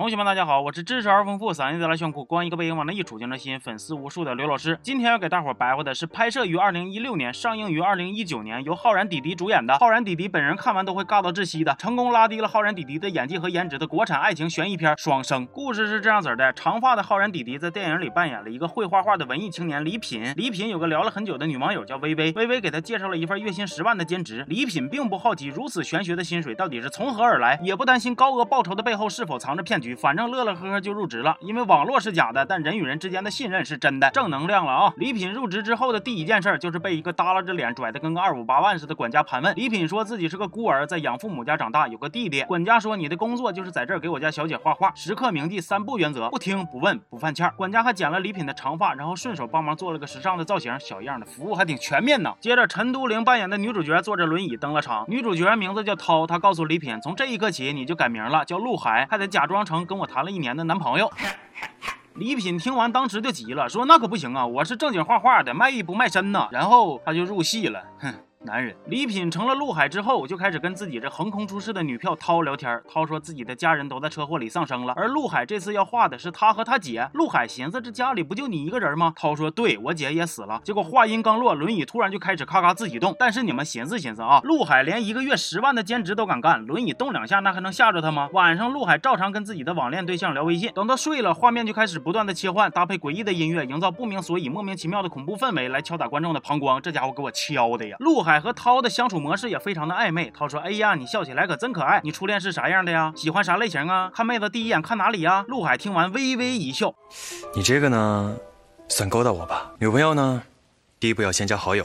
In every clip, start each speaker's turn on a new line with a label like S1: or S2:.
S1: 同学们，大家好，我是知识而丰富、嗓音贼拉炫酷、光一个背影往那一杵就能吸引粉丝无数的刘老师。今天要给大伙儿白话的是拍摄于二零一六年、上映于二零一九年，由浩然弟弟主演的。浩然弟弟本人看完都会尬到窒息的，成功拉低了浩然弟弟的演技和颜值的国产爱情悬疑片《双生》。故事是这样子的：长发的浩然弟弟在电影里扮演了一个会画画的文艺青年李品。李品有个聊了很久的女网友叫微微，微微给他介绍了一份月薪十万的兼职。李品并不好奇如此玄学的薪水到底是从何而来，也不担心高额报酬的背后是否藏着骗。局，反正乐乐呵呵就入职了，因为网络是假的，但人与人之间的信任是真的，正能量了啊！李品入职之后的第一件事就是被一个耷拉着脸、拽的跟个二五八万似的管家盘问。李品说自己是个孤儿，在养父母家长大，有个弟弟。管家说你的工作就是在这儿给我家小姐画画，时刻铭记三不原则：不听、不问、不犯欠。管家还剪了李品的长发，然后顺手帮忙做了个时尚的造型，小样的服务还挺全面呢。接着陈都灵扮演的女主角坐着轮椅登了场，女主角名字叫涛，她告诉李品，从这一刻起你就改名了，叫陆海，还得假装成跟我谈了一年的男朋友。李品听完当时就急了，说那可不行啊，我是正经画画的，卖艺不卖身呢。然后他就入戏了，哼。男人李品成了陆海之后，就开始跟自己这横空出世的女票涛聊天。涛说自己的家人都在车祸里丧生了，而陆海这次要画的是他和他姐。陆海寻思这家里不就你一个人吗？涛说对我姐也死了。结果话音刚落，轮椅突然就开始咔咔自己动。但是你们寻思寻思啊，陆海连一个月十万的兼职都敢干，轮椅动两下那还能吓着他吗？晚上陆海照常跟自己的网恋对象聊微信，等他睡了，画面就开始不断的切换，搭配诡异的音乐，营造不明所以、莫名其妙的恐怖氛围，来敲打观众的膀胱。这家伙给我敲的呀！陆海海和涛的相。处模式也非常的暧昧。涛说：“哎呀，你笑起来可真可爱。你初恋是啥样的呀？喜欢啥类型啊？看妹子第一眼看哪里呀？”陆海听完微微一笑：“
S2: 你这个呢，算勾搭我吧。女朋友呢，第一步要先加好友，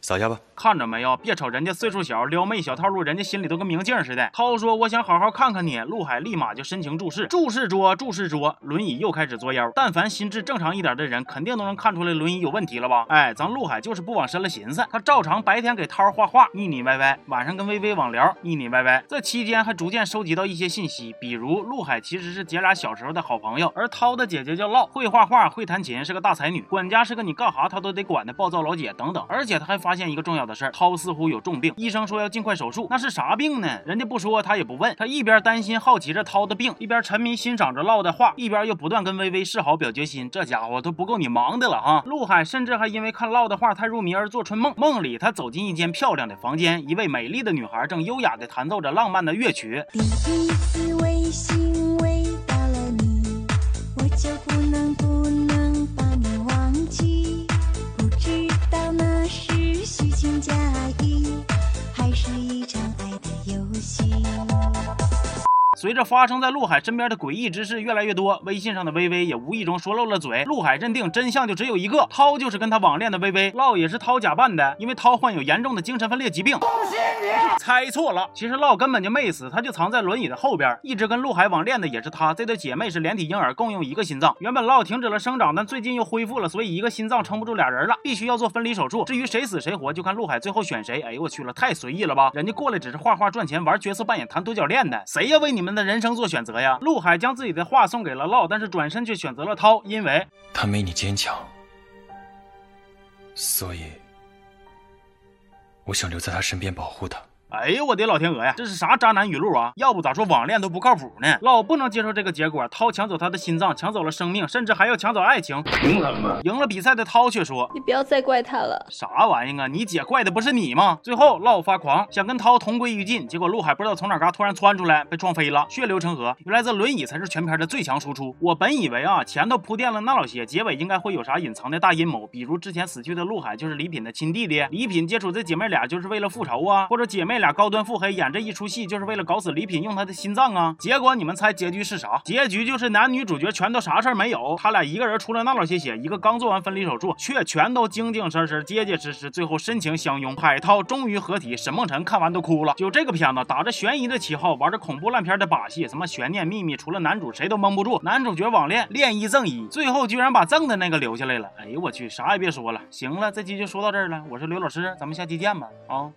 S2: 扫下吧。”
S1: 看着没有？别瞅人家岁数小，撩妹小套路，人家心里都跟明镜似的。涛说：“我想好好看看你。”陆海立马就深情注视，注视桌，注视桌。轮椅又开始作妖。但凡心智正常一点的人，肯定都能看出来轮椅有问题了吧？哎，咱陆海就是不往深了寻思，他照常白天给涛画画，腻腻歪歪；晚上跟微微网聊，腻腻歪歪。这期间还逐渐收集到一些信息，比如陆海其实是姐俩小时候的好朋友，而涛的姐姐叫烙，会画画，会弹琴，是个大才女。管家是个你干哈他都得管的暴躁老姐等等。而且他还发发现一个重要的事儿，涛似乎。有重病，医生说要尽快手术。那是啥病呢？人家不说，他也不问。他一边担心好奇着涛的病，一边沉迷欣赏着唠的话，一边又不断跟微微示好表决心。这家伙都不够你忙的了啊！陆海甚至还因为看唠的话太入迷而做春梦。梦里他走进一间漂亮的房间，一位美丽的女孩正优雅地弹奏着浪漫的乐曲。第一次微信随着发生在陆海身边的诡异之事越来越多，微信上的微微也无意中说漏了嘴。陆海认定真相就只有一个，涛就是跟他网恋的微微，烙也是涛假扮的，因为涛患有严重的精神分裂疾病。恭喜你，猜错了，其实烙根本就没死，他就藏在轮椅的后边，一直跟陆海网恋的也是他。这对姐妹是连体婴儿，共用一个心脏。原本烙停止了生长，但最近又恢复了，所以一个心脏撑不住俩人了，必须要做分离手术。至于谁死谁活，就看陆海最后选谁。哎呦我去了，太随意了吧？人家过来只是画画赚钱，玩角色扮演，谈多角恋的，谁呀为你们？的人生做选择呀！陆海将自己的话送给了烙，但是转身却选择了涛，因为
S2: 他没你坚强，所以我想留在他身边保护他。
S1: 哎呦我的老天鹅呀，这是啥渣男语录啊？要不咋说网恋都不靠谱呢？老不能接受这个结果，涛抢走他的心脏，抢走了生命，甚至还要抢走爱情。凭什么？赢了比赛的涛却说：“
S3: 你不要再怪他了。”
S1: 啥玩意啊？你姐怪的不是你吗？最后烙发狂，想跟涛同归于尽，结果陆海不知道从哪嘎突然窜出来，被撞飞了，血流成河。原来这轮椅才是全片的最强输出。我本以为啊，前头铺垫了那老些，结尾应该会有啥隐藏的大阴谋，比如之前死去的陆海就是李品的亲弟弟，李品接触这姐妹俩就是为了复仇啊，或者姐妹俩高端腹黑。演这一出戏就是为了搞死李品，用他的心脏啊！结果你们猜结局是啥？结局就是男女主角全都啥事儿没有，他俩一个人出了那老些血，一个刚做完分离手术，却全都精精神神、结结实实，最后深情相拥。海涛终于合体，沈梦辰看完都哭了。就这个片子，打着悬疑的旗号，玩着恐怖烂片的把戏，什么悬念秘密，除了男主谁都蒙不住。男主角网恋，恋一赠一，最后居然把赠的那个留下来了。哎呦我去，啥也别说了。行了，这期就说到这儿了。我是刘老师，咱们下期见吧，啊。